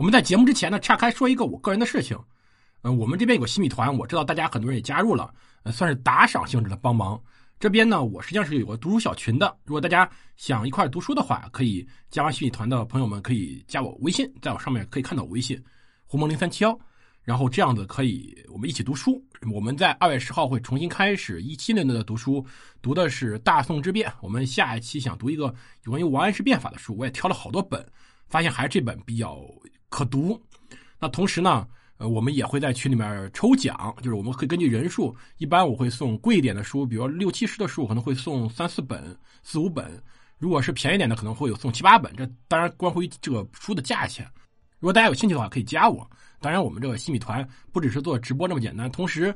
我们在节目之前呢，岔开说一个我个人的事情。呃，我们这边有个新米团，我知道大家很多人也加入了，呃，算是打赏性质的帮忙。这边呢，我实际上是有个读书小群的，如果大家想一块读书的话，可以加完新米团的朋友们可以加我微信，在我上面可以看到我微信胡蒙零三七幺，然后这样子可以我们一起读书。我们在二月十号会重新开始一七年的读书，读的是大宋之变。我们下一期想读一个有关于王安石变法的书，我也挑了好多本，发现还是这本比较可读。那同时呢？呃，我们也会在群里面抽奖，就是我们会根据人数，一般我会送贵一点的书，比如六七十的书，可能会送三四本、四五本；如果是便宜点的，可能会有送七八本。这当然关乎于这个书的价钱。如果大家有兴趣的话，可以加我。当然，我们这个新米团不只是做直播这么简单，同时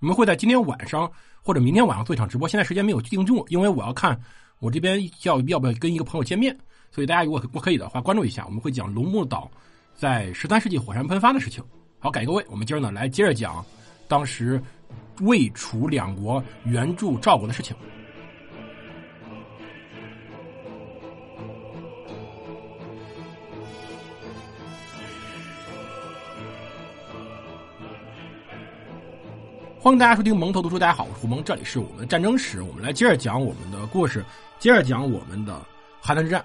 我们会在今天晚上或者明天晚上做一场直播。现在时间没有定住，因为我要看我这边要要不要跟一个朋友见面，所以大家如果不可以的话，关注一下。我们会讲龙目岛在十三世纪火山喷发的事情。好，感谢各位。我们今儿呢来接着讲当时魏楚两国援助赵国的事情。欢迎大家收听蒙头读书，大家好，我是胡蒙，这里是我们的战争史，我们来接着讲我们的故事，接着讲我们的邯郸之战。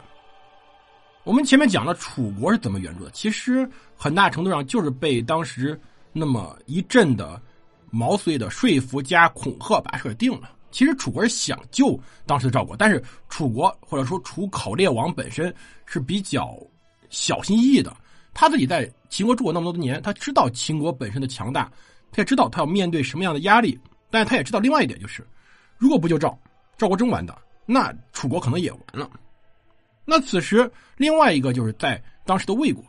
我们前面讲了楚国是怎么援助的，其实很大程度上就是被当时那么一阵的毛遂的说服加恐吓把事定了。其实楚国是想救当时的赵国，但是楚国或者说楚考烈王本身是比较小心翼翼的。他自己在秦国住过那么多年，他知道秦国本身的强大，他也知道他要面对什么样的压力。但是他也知道另外一点就是，如果不救赵，赵国真完的，那楚国可能也完了。那此时，另外一个就是在当时的魏国，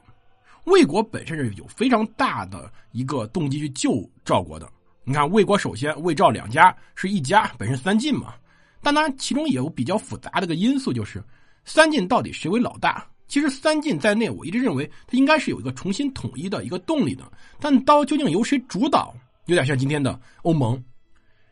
魏国本身是有非常大的一个动机去救赵国的。你看，魏国首先魏赵两家是一家，本身三晋嘛。但当然，其中也有比较复杂的一个因素，就是三晋到底谁为老大？其实三晋在内，我一直认为它应该是有一个重新统一的一个动力的。但到究竟由谁主导，有点像今天的欧盟。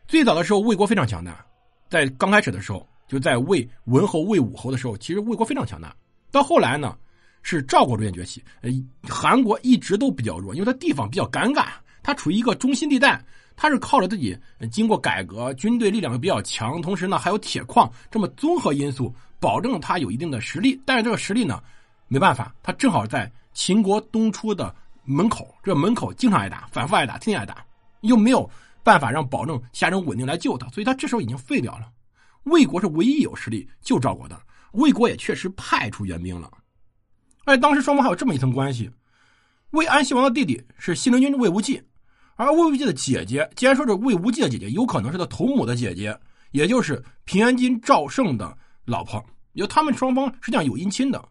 最早的时候，魏国非常强大，在刚开始的时候。就在魏文侯、魏武侯的时候，其实魏国非常强大。到后来呢，是赵国逐渐崛起。呃，韩国一直都比较弱，因为它地方比较尴尬，它处于一个中心地带。它是靠着自己经过改革，军队力量又比较强，同时呢还有铁矿，这么综合因素保证它有一定的实力。但是这个实力呢，没办法，它正好在秦国东出的门口，这门口经常挨打，反复挨打，天天挨打，又没有办法让保证下人稳定来救他，所以他这时候已经废掉了。魏国是唯一有实力救赵国的，魏国也确实派出援兵了。而当时双方还有这么一层关系：魏安西王的弟弟是西陵君魏无忌，而魏无忌的姐姐，既然说是魏无忌的姐姐，有可能是他同母的姐姐，也就是平原君赵胜的老婆。有他们双方实际上有姻亲的，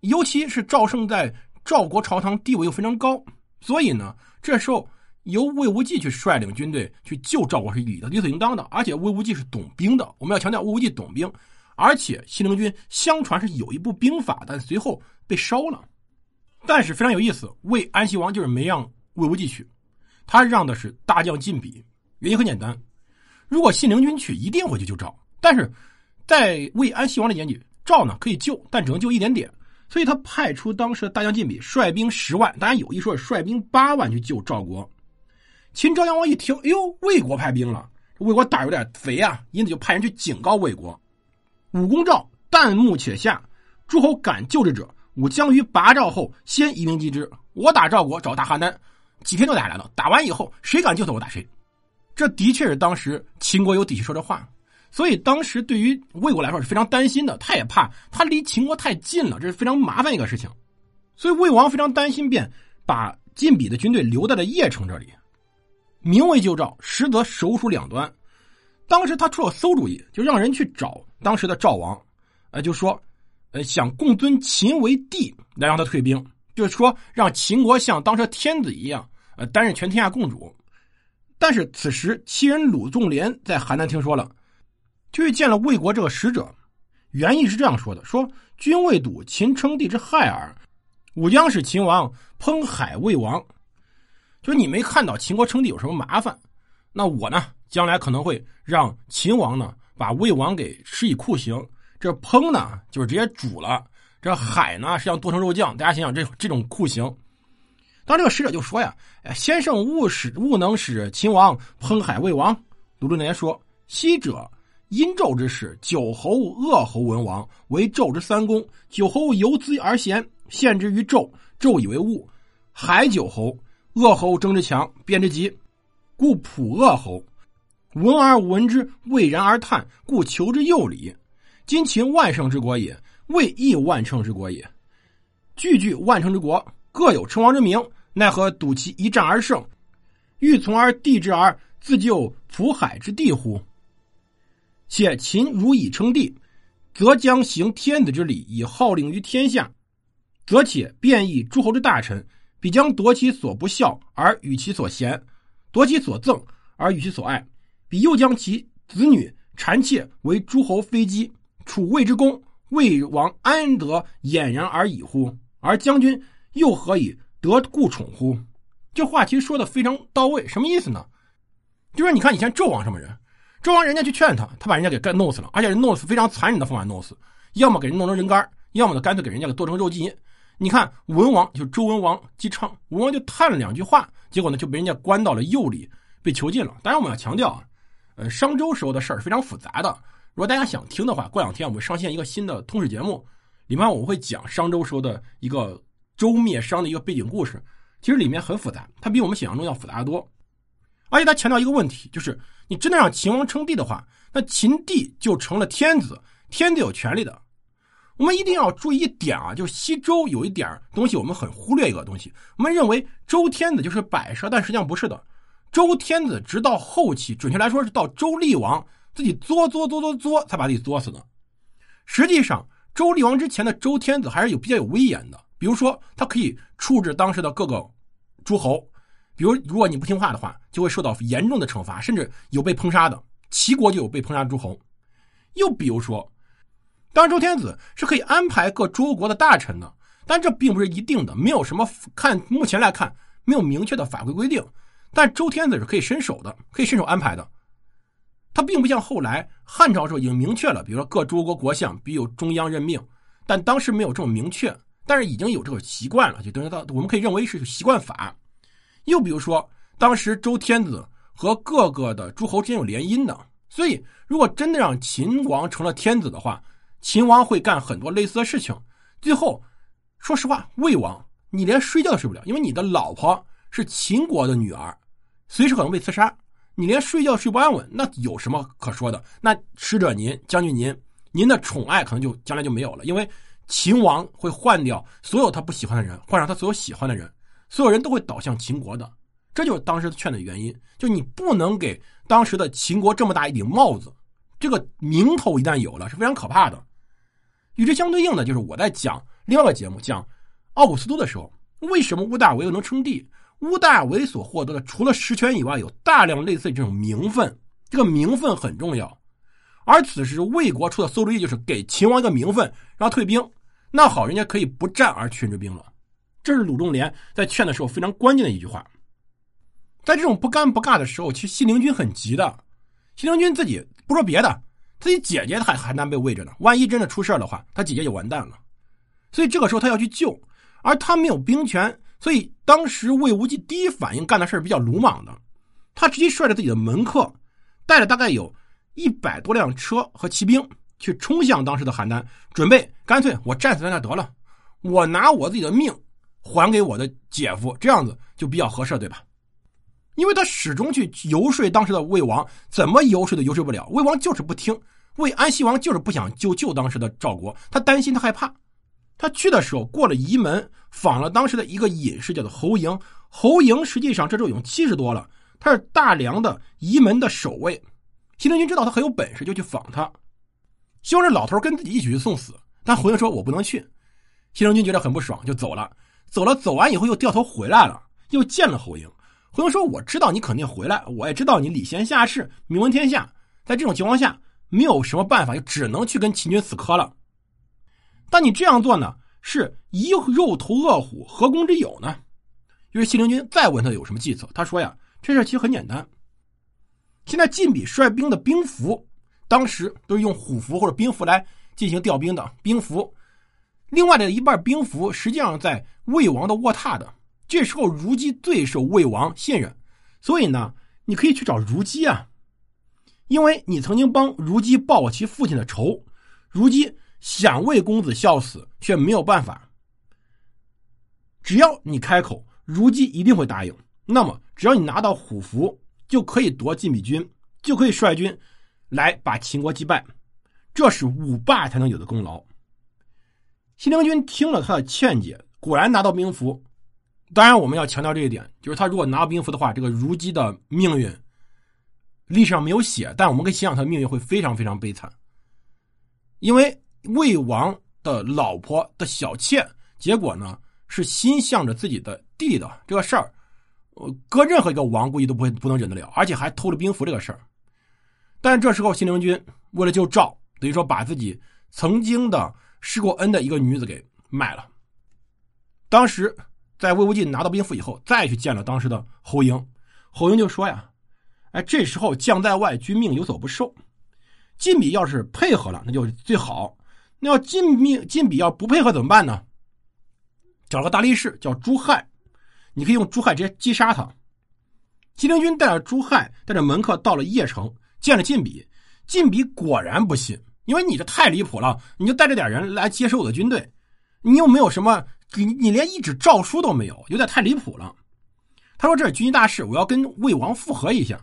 尤其是赵胜在赵国朝堂地位又非常高，所以呢，这时候。由魏无忌去率领军队去救赵国是理的理所应当的，而且魏无忌是懂兵的。我们要强调魏无忌懂兵，而且西陵君相传是有一部兵法，但随后被烧了。但是非常有意思，魏安西王就是没让魏无忌去，他让的是大将晋鄙。原因很简单，如果信陵君去，一定会去救赵。但是在魏安西王的眼里，赵呢可以救，但只能救一点点，所以他派出当时的大将晋鄙率兵十万，当然有一说是率兵八万去救赵国。秦昭襄王一听，哎呦，魏国派兵了，魏国胆有点肥啊，因此就派人去警告魏国：“武公赵旦暮且下，诸侯敢救之者，吾将于拔赵后先移兵击之。我打赵国，找大邯郸，几天就打来了。打完以后，谁敢救他，我打谁。”这的确是当时秦国有底气说这话，所以当时对于魏国来说是非常担心的，他也怕他离秦国太近了，这是非常麻烦一个事情。所以魏王非常担心，便把晋鄙的军队留在了邺城这里。名为救赵，实则手鼠两端。当时他出了馊主意，就让人去找当时的赵王，呃，就说，呃，想共尊秦为帝，来让他退兵，就是说让秦国像当时天子一样，呃，担任全天下共主。但是此时，齐人鲁仲连在邯郸听说了，就去见了魏国这个使者，原意是这样说的：说君未睹秦称帝之害耳，吾将使秦王烹海魏王。就你没看到秦国称帝有什么麻烦，那我呢，将来可能会让秦王呢把魏王给施以酷刑。这烹呢，就是直接煮了，这海呢是要剁成肉酱。大家想想这这种酷刑。当这个使者就说呀：“哎，先生勿使勿能使秦王烹海魏王。”鲁仲连说：“昔者殷纣之时，九侯恶侯文王为纣之三公，九侯由兹而贤，献之于纣，纣以为物。海九侯，恶侯争之强，辩之急，故普恶侯。”闻而闻之，蔚然而叹，故求之又礼。今秦万乘之国也，魏亦万乘之国也。句句万乘之国，各有称王之名，奈何赌其一战而胜？欲从而地之而自救普海之地乎？且秦如以称帝，则将行天子之礼，以号令于天下；则且便以诸侯之大臣，必将夺其所不孝而与其所贤，夺其所赠而与其所爱。彼又将其子女谗妾为诸侯妃姬，楚魏之功，魏王安得俨然而已乎？而将军又何以得故宠乎？这话其实说的非常到位，什么意思呢？就是你看以前纣王什么人，纣王人家去劝他，他把人家给干弄死了，而且弄死非常残忍的方法弄死，要么给人弄成人干，要么呢干脆给人家给剁成肉鸡。你看文王就周文王姬昌，文王就叹了两句话，结果呢就被人家关到了右里，被囚禁了。当然我们要强调啊。呃，商周时候的事儿非常复杂的。如果大家想听的话，过两天我们上线一个新的通史节目，里面我们会讲商周时候的一个周灭商的一个背景故事。其实里面很复杂，它比我们想象中要复杂的多。而且他强调一个问题，就是你真的让秦王称帝的话，那秦帝就成了天子，天子有权利的。我们一定要注意一点啊，就是西周有一点东西我们很忽略一个东西，我们认为周天子就是摆设，但实际上不是的。周天子直到后期，准确来说是到周厉王自己作作作作作，才把自己作死的。实际上，周厉王之前的周天子还是有比较有威严的。比如说，他可以处置当时的各个诸侯，比如如果你不听话的话，就会受到严重的惩罚，甚至有被烹杀的。齐国就有被烹杀诸侯。又比如说，当时周天子是可以安排各诸侯国的大臣的，但这并不是一定的，没有什么看目前来看没有明确的法规规定。但周天子是可以伸手的，可以伸手安排的。他并不像后来汉朝时候已经明确了，比如说各诸国国相必有中央任命，但当时没有这么明确，但是已经有这个习惯了，就等于到我们可以认为是习惯法。又比如说，当时周天子和各个的诸侯之间有联姻的，所以如果真的让秦王成了天子的话，秦王会干很多类似的事情。最后，说实话，魏王你连睡觉都睡不了，因为你的老婆。是秦国的女儿，随时可能被刺杀。你连睡觉睡不安稳，那有什么可说的？那使者您将军您，您的宠爱可能就将来就没有了，因为秦王会换掉所有他不喜欢的人，换上他所有喜欢的人，所有人都会倒向秦国的。这就是当时劝的原因，就你不能给当时的秦国这么大一顶帽子，这个名头一旦有了是非常可怕的。与之相对应的，就是我在讲另外一个节目，讲奥古斯都的时候，为什么屋大维又能称帝？屋大维所获得的，除了实权以外，有大量类似这种名分。这个名分很重要。而此时魏国出的馊主意，就是给秦王一个名分，让他退兵。那好，人家可以不战而去之兵了。这是鲁仲连在劝的时候非常关键的一句话。在这种不尴不尬的时候，其实西陵君很急的。西陵君自己不说别的，自己姐姐还还难被喂着呢。万一真的出事的话，他姐姐就完蛋了。所以这个时候他要去救，而他没有兵权。所以当时魏无忌第一反应干的事比较鲁莽的，他直接率着自己的门客，带着大概有一百多辆车和骑兵去冲向当时的邯郸，准备干脆我战死在那得了，我拿我自己的命还给我的姐夫，这样子就比较合适，对吧？因为他始终去游说当时的魏王，怎么游说都游说不了，魏王就是不听，魏安西王就是不想救救当时的赵国，他担心他害怕。他去的时候过了沂门，访了当时的一个隐士，叫做侯嬴。侯嬴实际上这时候已经七十多了，他是大梁的沂门的守卫。西陵君知道他很有本事，就去访他，希望这老头跟自己一起去送死。但侯嬴说：“我不能去。”西陵君觉得很不爽，就走了。走了，走完以后又掉头回来了，又见了侯嬴。回头说：“我知道你肯定回来，我也知道你礼贤下士，名闻天下。在这种情况下，没有什么办法，就只能去跟秦军死磕了。”但你这样做呢，是以肉投恶虎，何功之有呢？于是西陵君再问他有什么计策，他说呀，这事其实很简单。现在晋鄙率兵的兵符，当时都是用虎符或者兵符来进行调兵的兵符，另外的一半兵符实际上在魏王的卧榻的。这时候如姬最受魏王信任，所以呢，你可以去找如姬啊，因为你曾经帮如姬报过其父亲的仇，如姬想为公子效死却没有办法。只要你开口，如姬一定会答应。那么，只要你拿到虎符，就可以夺晋鄙军，就可以率军来把秦国击败。这是五霸才能有的功劳。信陵君听了他的劝解，果然拿到兵符。当然，我们要强调这一点，就是他如果拿兵符的话，这个如姬的命运历史上没有写，但我们可以想想他的命运会非常非常悲惨，因为魏王的老婆的小妾，结果呢是心向着自己的弟弟的这个事儿，呃，搁任何一个王估计都不会不能忍得了，而且还偷了兵符这个事儿。但这时候信陵君为了救赵，等于说把自己曾经的施过恩的一个女子给卖了，当时。在魏无忌拿到兵符以后，再去见了当时的侯婴，侯婴就说呀：“哎，这时候将在外，君命有所不受。晋鄙要是配合了，那就最好；那要晋命晋鄙要不配合怎么办呢？找个大力士叫朱亥，你可以用朱亥直接击杀他。吉灵君带着朱亥，带着门客到了邺城，见了晋鄙。晋鄙果然不信，因为你这太离谱了，你就带着点人来接收我的军队，你又没有什么。”你你连一纸诏书都没有，有点太离谱了。他说：“这是军机大事，我要跟魏王复合一下。”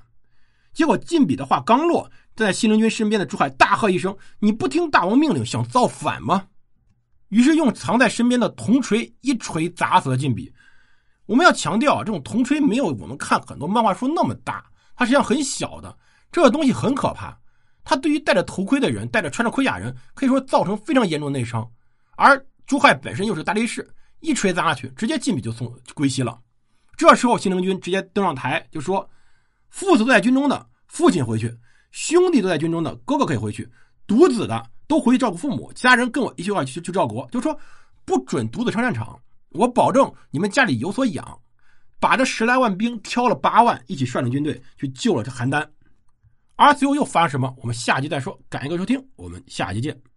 结果晋鄙的话刚落，在信陵君身边的朱海大喝一声：“你不听大王命令，想造反吗？”于是用藏在身边的铜锤一锤砸死了晋鄙。我们要强调啊，这种铜锤没有我们看很多漫画书那么大，它实际上很小的。这个东西很可怕，它对于戴着头盔的人、戴着穿着盔甲人，可以说造成非常严重的内伤。而朱亥本身又是大力士。一锤砸下去，直接晋鄙就送归西了。这时候，信陵君直接登上台，就说：“父子都在军中的父亲回去，兄弟都在军中的哥哥可以回去，独子的都回去照顾父母，其他人跟我一起去去赵国。就说不准独子上战场，我保证你们家里有所养。把这十来万兵挑了八万，一起率领军队去救了这邯郸。而最后又发生什么？我们下集再说。感谢各位收听，我们下集见。